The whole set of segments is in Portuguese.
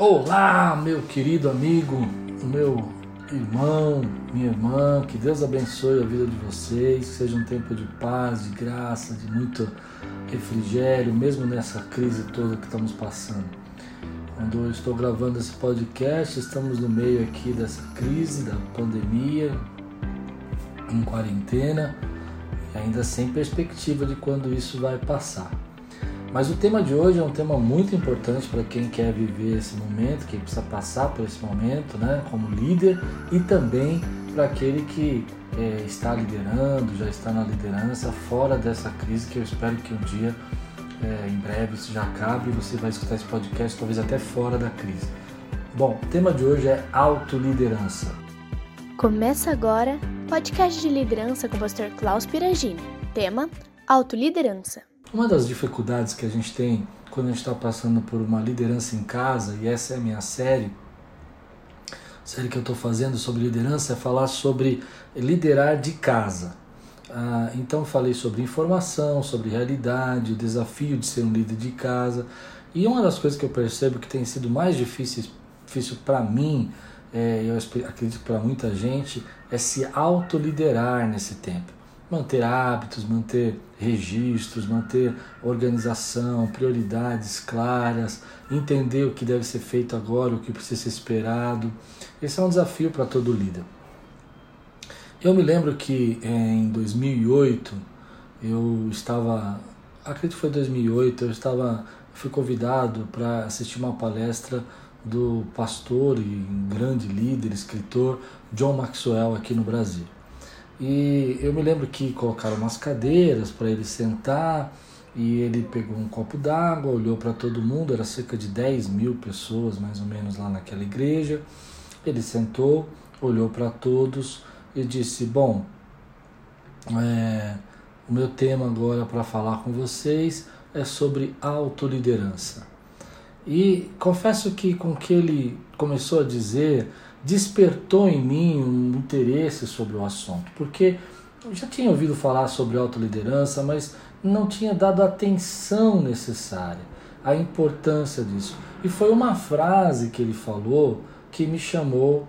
Olá, meu querido amigo, meu irmão, minha irmã, que Deus abençoe a vida de vocês, que seja um tempo de paz, de graça, de muito refrigério, mesmo nessa crise toda que estamos passando. Quando eu estou gravando esse podcast, estamos no meio aqui dessa crise, da pandemia, em quarentena, e ainda sem perspectiva de quando isso vai passar. Mas o tema de hoje é um tema muito importante para quem quer viver esse momento, quem precisa passar por esse momento, né, como líder, e também para aquele que é, está liderando, já está na liderança, fora dessa crise, que eu espero que um dia, é, em breve, isso já acabe e você vai escutar esse podcast, talvez até fora da crise. Bom, o tema de hoje é autoliderança. Começa agora podcast de liderança com o pastor Klaus Piragini. Tema: autoliderança. Uma das dificuldades que a gente tem quando a gente está passando por uma liderança em casa, e essa é a minha série, série que eu estou fazendo sobre liderança, é falar sobre liderar de casa. Ah, então falei sobre informação, sobre realidade, o desafio de ser um líder de casa. E uma das coisas que eu percebo que tem sido mais difícil, difícil para mim, é, eu acredito para muita gente, é se autoliderar nesse tempo manter hábitos, manter registros, manter organização, prioridades claras, entender o que deve ser feito agora, o que precisa ser esperado. Esse é um desafio para todo líder. Eu me lembro que eh, em 2008 eu estava, acredito que foi 2008, eu estava, fui convidado para assistir uma palestra do pastor e grande líder, escritor John Maxwell aqui no Brasil. E eu me lembro que colocaram umas cadeiras para ele sentar e ele pegou um copo d'água, olhou para todo mundo, era cerca de 10 mil pessoas mais ou menos lá naquela igreja. Ele sentou, olhou para todos e disse: Bom, é, o meu tema agora para falar com vocês é sobre autoliderança. E confesso que com que ele começou a dizer, despertou em mim um interesse sobre o assunto, porque eu já tinha ouvido falar sobre autoliderança, mas não tinha dado a atenção necessária, a importância disso. E foi uma frase que ele falou que me chamou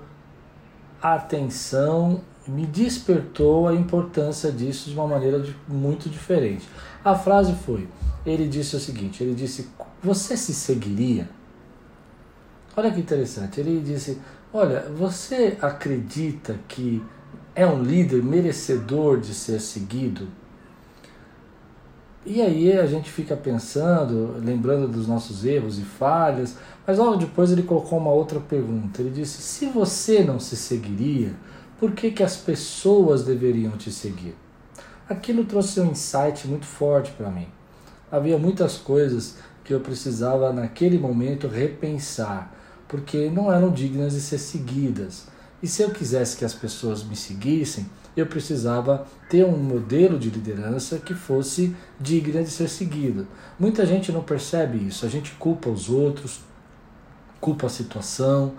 a atenção, me despertou a importância disso de uma maneira muito diferente. A frase foi: ele disse o seguinte, ele disse: "Você se seguiria?" Olha que interessante. Ele disse: Olha, você acredita que é um líder merecedor de ser seguido? E aí a gente fica pensando, lembrando dos nossos erros e falhas, mas logo depois ele colocou uma outra pergunta. Ele disse: se você não se seguiria, por que, que as pessoas deveriam te seguir? Aquilo trouxe um insight muito forte para mim. Havia muitas coisas que eu precisava naquele momento repensar porque não eram dignas de ser seguidas. E se eu quisesse que as pessoas me seguissem, eu precisava ter um modelo de liderança que fosse digna de ser seguido. Muita gente não percebe isso, a gente culpa os outros, culpa a situação,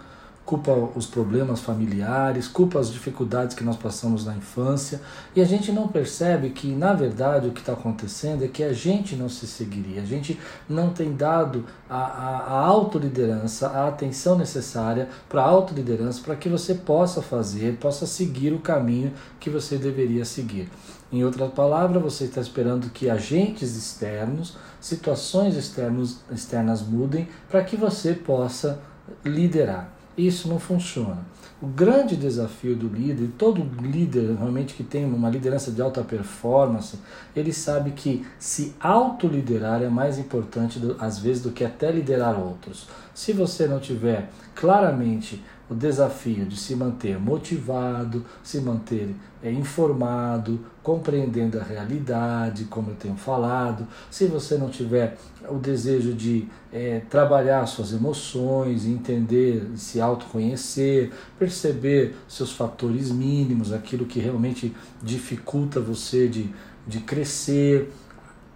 culpa os problemas familiares, culpa as dificuldades que nós passamos na infância e a gente não percebe que, na verdade, o que está acontecendo é que a gente não se seguiria, a gente não tem dado a, a, a autoliderança, a atenção necessária para a autoliderança para que você possa fazer, possa seguir o caminho que você deveria seguir. Em outras palavras, você está esperando que agentes externos, situações externos, externas mudem para que você possa liderar. Isso não funciona. O grande desafio do líder, todo líder realmente que tem uma liderança de alta performance, ele sabe que se autoliderar é mais importante às vezes do que até liderar outros. Se você não tiver claramente o desafio de se manter motivado, se manter é, informado, compreendendo a realidade, como eu tenho falado, se você não tiver o desejo de é, trabalhar suas emoções, entender, se autoconhecer, perceber seus fatores mínimos, aquilo que realmente dificulta você de, de crescer,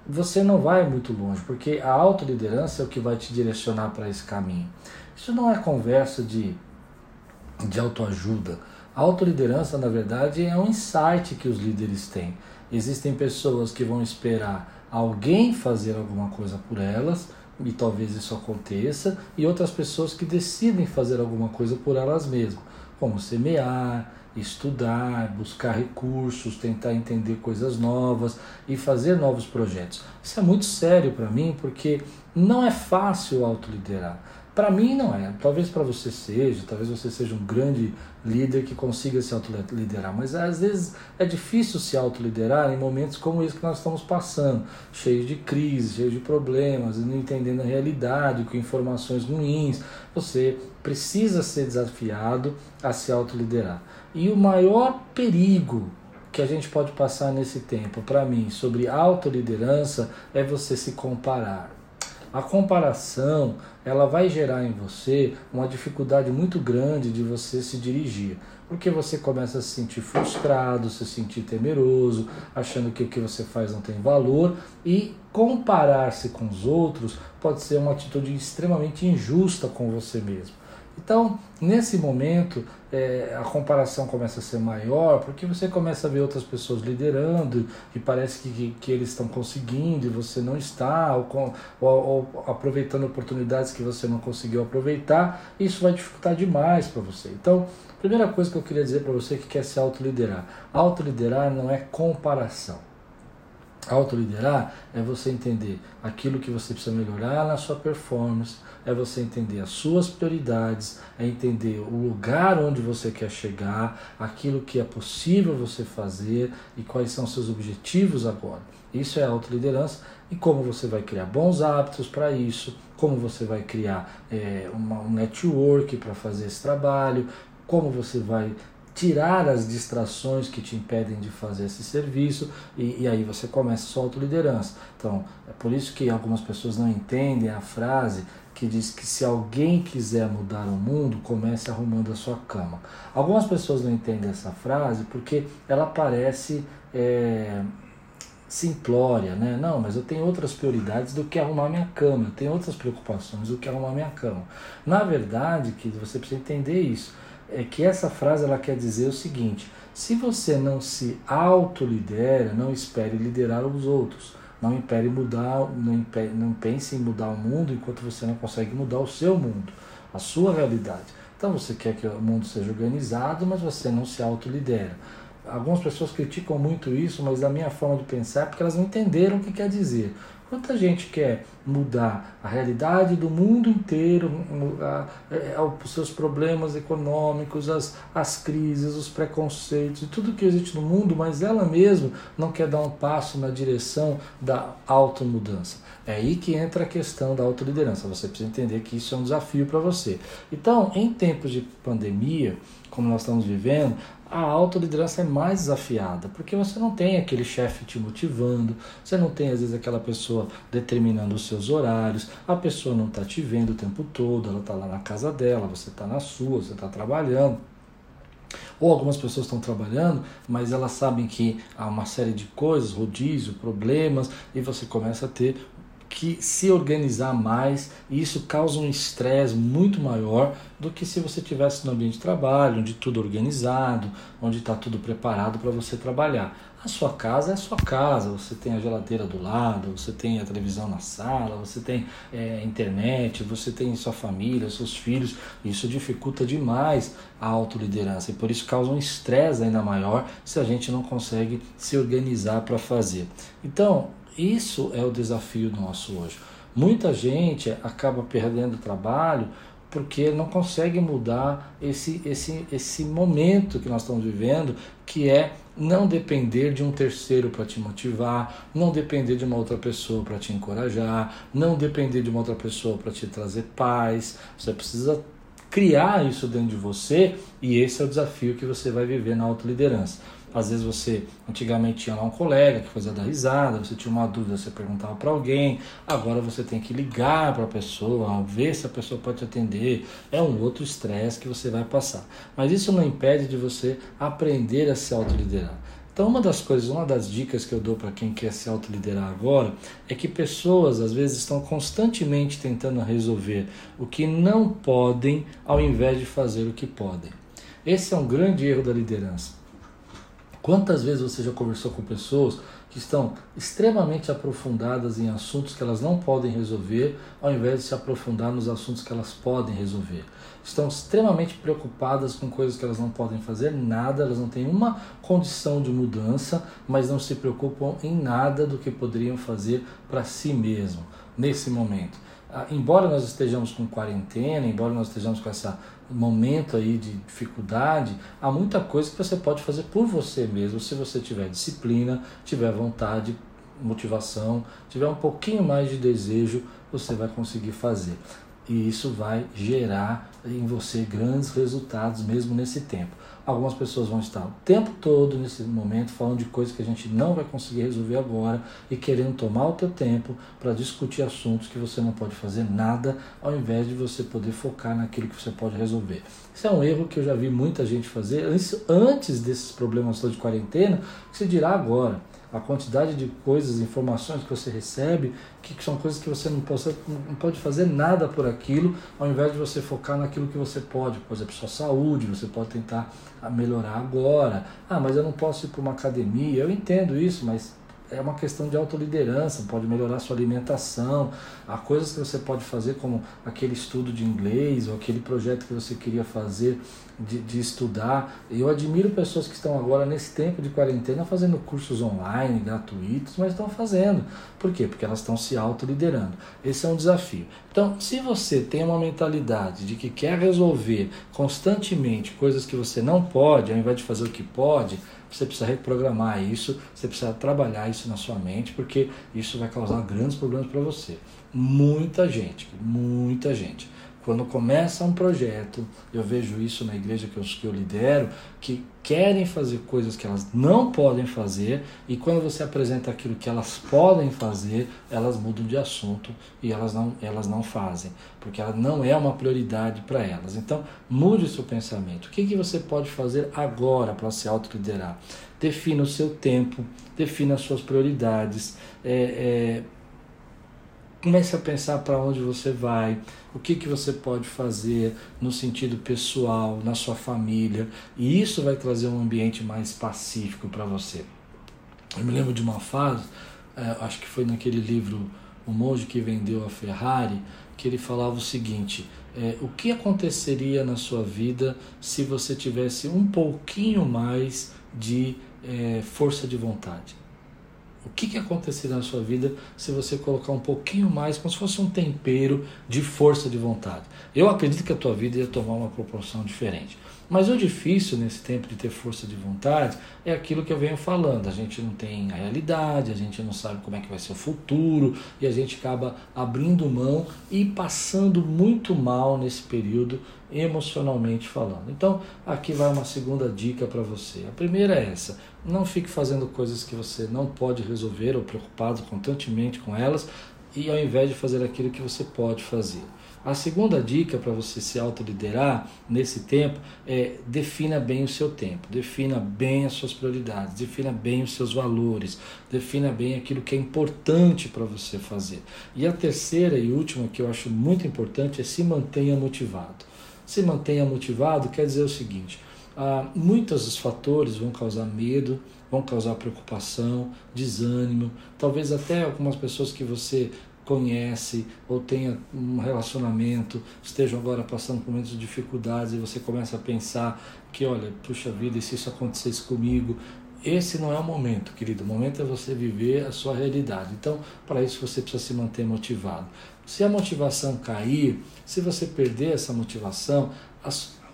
você não vai muito longe, porque a autoliderança é o que vai te direcionar para esse caminho. Isso não é conversa de de autoajuda. A autoliderança, na verdade, é um insight que os líderes têm. Existem pessoas que vão esperar alguém fazer alguma coisa por elas e talvez isso aconteça, e outras pessoas que decidem fazer alguma coisa por elas mesmas, como semear, estudar, buscar recursos, tentar entender coisas novas e fazer novos projetos. Isso é muito sério para mim porque não é fácil autoliderar. Para mim não é. Talvez para você seja, talvez você seja um grande líder que consiga se autoliderar, mas às vezes é difícil se autoliderar em momentos como esse que nós estamos passando, cheio de crise, cheio de problemas, não entendendo a realidade, com informações ruins. Você precisa ser desafiado a se autoliderar. E o maior perigo que a gente pode passar nesse tempo, para mim, sobre autoliderança é você se comparar. A comparação, ela vai gerar em você uma dificuldade muito grande de você se dirigir, porque você começa a se sentir frustrado, se sentir temeroso, achando que o que você faz não tem valor e comparar-se com os outros pode ser uma atitude extremamente injusta com você mesmo. Então, nesse momento, é, a comparação começa a ser maior, porque você começa a ver outras pessoas liderando e parece que, que, que eles estão conseguindo e você não está, ou, com, ou, ou, aproveitando oportunidades que você não conseguiu aproveitar, isso vai dificultar demais para você. Então, primeira coisa que eu queria dizer para você que quer se autoliderar: autoliderar não é comparação. Autoliderar é você entender aquilo que você precisa melhorar na sua performance, é você entender as suas prioridades, é entender o lugar onde você quer chegar, aquilo que é possível você fazer e quais são seus objetivos agora. Isso é autoliderança e como você vai criar bons hábitos para isso, como você vai criar é, uma, um network para fazer esse trabalho, como você vai tirar as distrações que te impedem de fazer esse serviço e, e, aí você começa a sua autoliderança. Então, é por isso que algumas pessoas não entendem a frase que diz que se alguém quiser mudar o mundo, comece arrumando a sua cama. Algumas pessoas não entendem essa frase porque ela parece é, simplória, né? Não, mas eu tenho outras prioridades do que arrumar minha cama, eu tenho outras preocupações do que arrumar minha cama. Na verdade, que você precisa entender isso é que essa frase ela quer dizer o seguinte: se você não se autolidera, não espere liderar os outros. Não impere mudar, não, impere, não pense em mudar o mundo enquanto você não consegue mudar o seu mundo, a sua realidade. Então você quer que o mundo seja organizado, mas você não se autolidera. Algumas pessoas criticam muito isso, mas da minha forma de pensar é porque elas não entenderam o que quer dizer. Quanta gente quer mudar a realidade do mundo inteiro, é, os seus problemas econômicos, as, as crises, os preconceitos e tudo que existe no mundo, mas ela mesma não quer dar um passo na direção da automudança. É aí que entra a questão da autoliderança. Você precisa entender que isso é um desafio para você. Então, em tempos de pandemia, como nós estamos vivendo, a autoliderança é mais desafiada, porque você não tem aquele chefe te motivando, você não tem às vezes aquela pessoa determinando os seus horários, a pessoa não está te vendo o tempo todo, ela está lá na casa dela, você está na sua, você está trabalhando. Ou algumas pessoas estão trabalhando, mas elas sabem que há uma série de coisas, rodízio, problemas, e você começa a ter que se organizar mais e isso causa um estresse muito maior do que se você tivesse no ambiente de trabalho, onde tudo é organizado, onde está tudo preparado para você trabalhar. A sua casa é a sua casa, você tem a geladeira do lado, você tem a televisão na sala, você tem é, internet, você tem sua família, seus filhos. Isso dificulta demais a autoliderança e por isso causa um estresse ainda maior se a gente não consegue se organizar para fazer. Então, isso é o desafio nosso hoje. Muita gente acaba perdendo trabalho porque não consegue mudar esse, esse, esse momento que nós estamos vivendo, que é não depender de um terceiro para te motivar, não depender de uma outra pessoa para te encorajar, não depender de uma outra pessoa para te trazer paz. Você precisa criar isso dentro de você e esse é o desafio que você vai viver na autoliderança. Às vezes você antigamente tinha lá um colega que fazia dar risada, você tinha uma dúvida, você perguntava para alguém, agora você tem que ligar para a pessoa, ver se a pessoa pode te atender. É um outro estresse que você vai passar. Mas isso não impede de você aprender a se autoliderar. Então, uma das coisas, uma das dicas que eu dou para quem quer se autoliderar agora é que pessoas às vezes estão constantemente tentando resolver o que não podem ao invés de fazer o que podem. Esse é um grande erro da liderança. Quantas vezes você já conversou com pessoas que estão extremamente aprofundadas em assuntos que elas não podem resolver, ao invés de se aprofundar nos assuntos que elas podem resolver? Estão extremamente preocupadas com coisas que elas não podem fazer nada, elas não têm uma condição de mudança, mas não se preocupam em nada do que poderiam fazer para si mesmo nesse momento. Ah, embora nós estejamos com quarentena, embora nós estejamos com esse momento aí de dificuldade, há muita coisa que você pode fazer por você mesmo, se você tiver disciplina, tiver vontade, motivação, tiver um pouquinho mais de desejo, você vai conseguir fazer. E isso vai gerar em você grandes resultados mesmo nesse tempo. Algumas pessoas vão estar o tempo todo nesse momento falando de coisas que a gente não vai conseguir resolver agora e querendo tomar o teu tempo para discutir assuntos que você não pode fazer nada, ao invés de você poder focar naquilo que você pode resolver. Isso é um erro que eu já vi muita gente fazer antes desses problemas de quarentena, que se dirá agora a quantidade de coisas, informações que você recebe, que são coisas que você não pode, não pode fazer nada por aquilo, ao invés de você focar naquilo que você pode, por exemplo, sua saúde, você pode tentar melhorar agora. Ah, mas eu não posso ir para uma academia, eu entendo isso, mas é uma questão de autoliderança, pode melhorar sua alimentação, há coisas que você pode fazer como aquele estudo de inglês ou aquele projeto que você queria fazer de, de estudar. Eu admiro pessoas que estão agora nesse tempo de quarentena fazendo cursos online, gratuitos, mas estão fazendo. Por quê? Porque elas estão se autoliderando. Esse é um desafio. Então, se você tem uma mentalidade de que quer resolver constantemente coisas que você não pode, ao invés de fazer o que pode, você precisa reprogramar isso, você precisa trabalhar isso na sua mente, porque isso vai causar grandes problemas para você. Muita gente, muita gente quando começa um projeto, eu vejo isso na igreja que eu, que eu lidero, que querem fazer coisas que elas não podem fazer, e quando você apresenta aquilo que elas podem fazer, elas mudam de assunto e elas não, elas não fazem, porque ela não é uma prioridade para elas. Então, mude o seu pensamento. O que, que você pode fazer agora para se autoliderar? Defina o seu tempo, defina as suas prioridades, é, é, comece a pensar para onde você vai, o que, que você pode fazer no sentido pessoal, na sua família, e isso vai trazer um ambiente mais pacífico para você. Eu me lembro de uma fase, é, acho que foi naquele livro O Monge que Vendeu a Ferrari, que ele falava o seguinte: é, o que aconteceria na sua vida se você tivesse um pouquinho mais de é, força de vontade? O que, que aconteceria na sua vida se você colocar um pouquinho mais, como se fosse um tempero de força de vontade? Eu acredito que a tua vida ia tomar uma proporção diferente. Mas o difícil nesse tempo de ter força de vontade é aquilo que eu venho falando. A gente não tem a realidade, a gente não sabe como é que vai ser o futuro e a gente acaba abrindo mão e passando muito mal nesse período emocionalmente falando. Então, aqui vai uma segunda dica para você. A primeira é essa: não fique fazendo coisas que você não pode resolver ou preocupado constantemente com elas, e ao invés de fazer aquilo que você pode fazer. A segunda dica para você se autoliderar nesse tempo é defina bem o seu tempo, defina bem as suas prioridades, defina bem os seus valores, defina bem aquilo que é importante para você fazer. E a terceira e última que eu acho muito importante é se mantenha motivado. Se mantenha motivado quer dizer o seguinte: ah, muitos dos fatores vão causar medo, vão causar preocupação, desânimo, talvez até algumas pessoas que você conhece ou tenha um relacionamento, estejam agora passando por momentos de dificuldades e você começa a pensar que, olha, puxa vida, e se isso acontecesse comigo? Esse não é o momento, querido. O momento é você viver a sua realidade. Então, para isso você precisa se manter motivado. Se a motivação cair, se você perder essa motivação,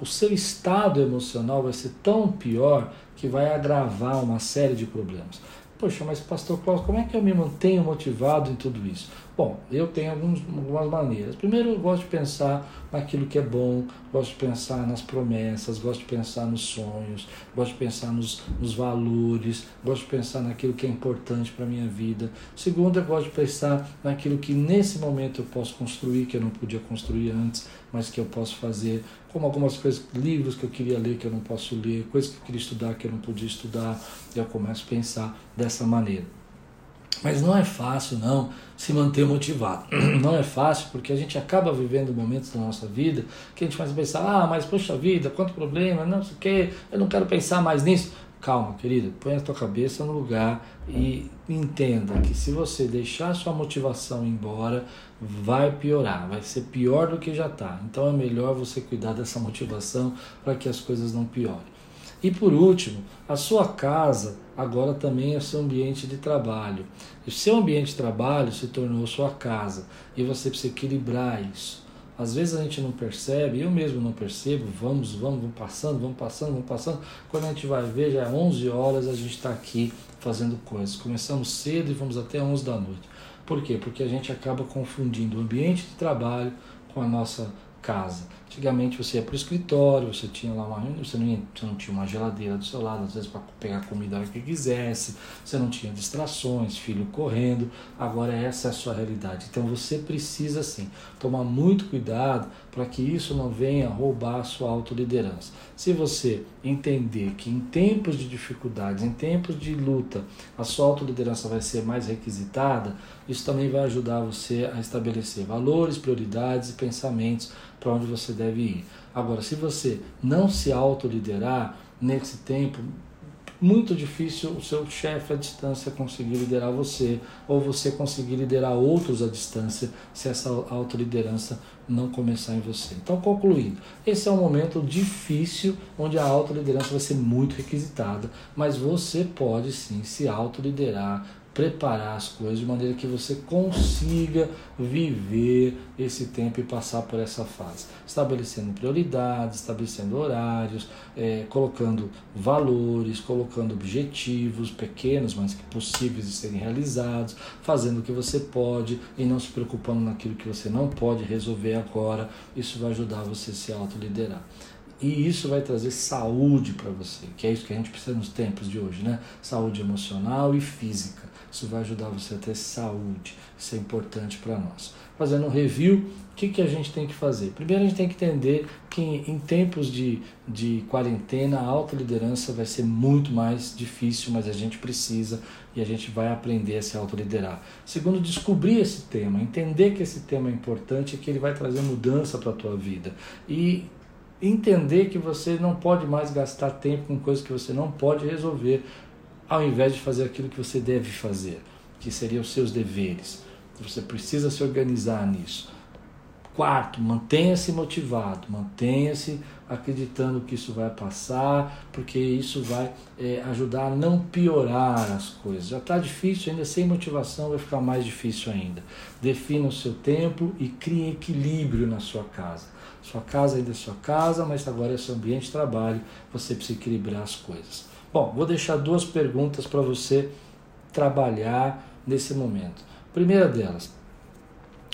o seu estado emocional vai ser tão pior que vai agravar uma série de problemas. Poxa, mas Pastor Klaus, como é que eu me mantenho motivado em tudo isso? Bom, eu tenho alguns, algumas maneiras. Primeiro, eu gosto de pensar naquilo que é bom, gosto de pensar nas promessas, gosto de pensar nos sonhos, gosto de pensar nos, nos valores, gosto de pensar naquilo que é importante para a minha vida. Segundo, eu gosto de pensar naquilo que nesse momento eu posso construir, que eu não podia construir antes, mas que eu posso fazer, como algumas coisas, livros que eu queria ler que eu não posso ler, coisas que eu queria estudar que eu não podia estudar, eu começo a pensar dessa maneira. Mas não é fácil, não, se manter motivado. Não é fácil porque a gente acaba vivendo momentos da nossa vida que a gente faz pensar: ah, mas poxa vida, quanto problema, não sei o quê, eu não quero pensar mais nisso. Calma, querida, põe a tua cabeça no lugar e entenda que se você deixar sua motivação embora, vai piorar, vai ser pior do que já está. Então é melhor você cuidar dessa motivação para que as coisas não piorem. E por último, a sua casa agora também é seu ambiente de trabalho. O seu ambiente de trabalho se tornou sua casa e você precisa equilibrar isso. Às vezes a gente não percebe, eu mesmo não percebo, vamos, vamos, vamos passando, vamos passando, vamos passando. Quando a gente vai ver, já é 11 horas, a gente está aqui fazendo coisas. Começamos cedo e vamos até 11 da noite. Por quê? Porque a gente acaba confundindo o ambiente de trabalho com a nossa casa. Antigamente você ia para o escritório, você tinha lá uma você não, ia, você não tinha uma geladeira do seu lado, às vezes para pegar comida a hora que quisesse, você não tinha distrações, filho correndo, agora essa é a sua realidade. Então você precisa sim tomar muito cuidado para que isso não venha roubar a sua autoliderança. Se você entender que em tempos de dificuldades, em tempos de luta, a sua autoliderança vai ser mais requisitada, isso também vai ajudar você a estabelecer valores, prioridades e pensamentos para onde você deve ir. Agora, se você não se autoliderar nesse tempo, muito difícil o seu chefe à distância conseguir liderar você, ou você conseguir liderar outros à distância, se essa autoliderança não começar em você. Então, concluindo, esse é um momento difícil onde a autoliderança vai ser muito requisitada, mas você pode sim se autoliderar, preparar as coisas de maneira que você consiga viver esse tempo e passar por essa fase, estabelecendo prioridades, estabelecendo horários, é, colocando valores, colocando objetivos pequenos, mas que possíveis de serem realizados, fazendo o que você pode e não se preocupando naquilo que você não pode resolver agora. Isso vai ajudar você a se autoliderar. E isso vai trazer saúde para você, que é isso que a gente precisa nos tempos de hoje, né? Saúde emocional e física. Isso vai ajudar você a ter saúde. Isso é importante para nós. Fazendo um review, o que, que a gente tem que fazer? Primeiro, a gente tem que entender que em tempos de, de quarentena, a autoliderança vai ser muito mais difícil, mas a gente precisa e a gente vai aprender a se autoliderar. Segundo, descobrir esse tema, entender que esse tema é importante e que ele vai trazer mudança para a tua vida. E entender que você não pode mais gastar tempo com coisas que você não pode resolver, ao invés de fazer aquilo que você deve fazer, que seriam os seus deveres. Você precisa se organizar nisso. Quarto, mantenha-se motivado, mantenha-se acreditando que isso vai passar, porque isso vai é, ajudar a não piorar as coisas. Já está difícil, ainda sem motivação vai ficar mais difícil ainda. Defina o seu tempo e crie equilíbrio na sua casa. Sua casa ainda é sua casa, mas agora é seu ambiente de trabalho, você precisa equilibrar as coisas. Bom, vou deixar duas perguntas para você trabalhar nesse momento. Primeira delas,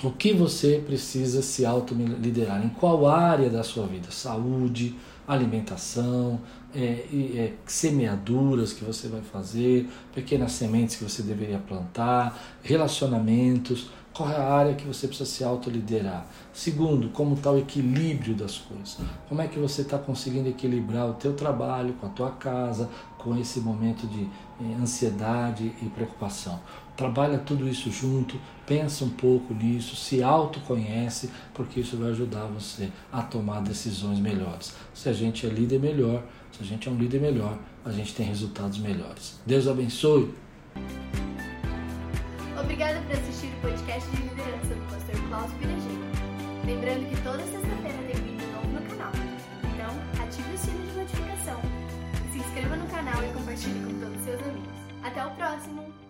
o que você precisa se autoliderar? Em qual área da sua vida? Saúde, alimentação, é, é, semeaduras que você vai fazer, pequenas sementes que você deveria plantar, relacionamentos. Qual é a área que você precisa se autoliderar? Segundo, como está o equilíbrio das coisas? Como é que você está conseguindo equilibrar o teu trabalho com a tua casa, com esse momento de eh, ansiedade e preocupação? Trabalha tudo isso junto, pensa um pouco nisso, se autoconhece, porque isso vai ajudar você a tomar decisões melhores. Se a gente é líder melhor, se a gente é um líder melhor, a gente tem resultados melhores. Deus abençoe! Obrigada por assistir o podcast de liderança do Pastor Klaus Piragini. Lembrando que toda sexta-feira tem vídeo novo no canal. Então, ative o sino de notificação, se inscreva no canal e compartilhe com todos os seus amigos. Até o próximo!